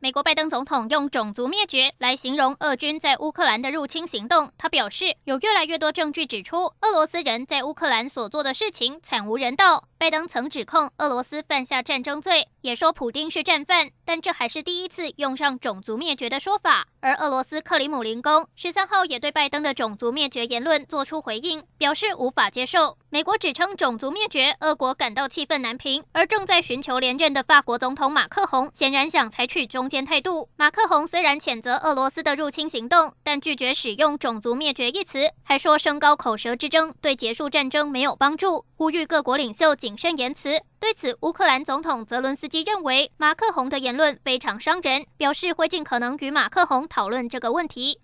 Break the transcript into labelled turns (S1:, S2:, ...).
S1: 美国拜登总统用种族灭绝来形容俄军在乌克兰的入侵行动。他表示，有越来越多证据指出，俄罗斯人在乌克兰所做的事情惨无人道。拜登曾指控俄罗斯犯下战争罪，也说普丁是战犯，但这还是第一次用上种族灭绝的说法。而俄罗斯克里姆林宫十三号也对拜登的种族灭绝言论做出回应，表示无法接受。美国指称种族灭绝，俄国感到气愤难平。而正在寻求连任的法国总统马克宏显然想采取中间态度。马克宏虽然谴责俄罗斯的入侵行动，但拒绝使用种族灭绝一词，还说升高口舌之争对结束战争没有帮助，呼吁各国领袖谨慎言辞。对此，乌克兰总统泽伦斯基认为马克宏的言论非常伤人，表示会尽可能与马克宏讨论这个问题。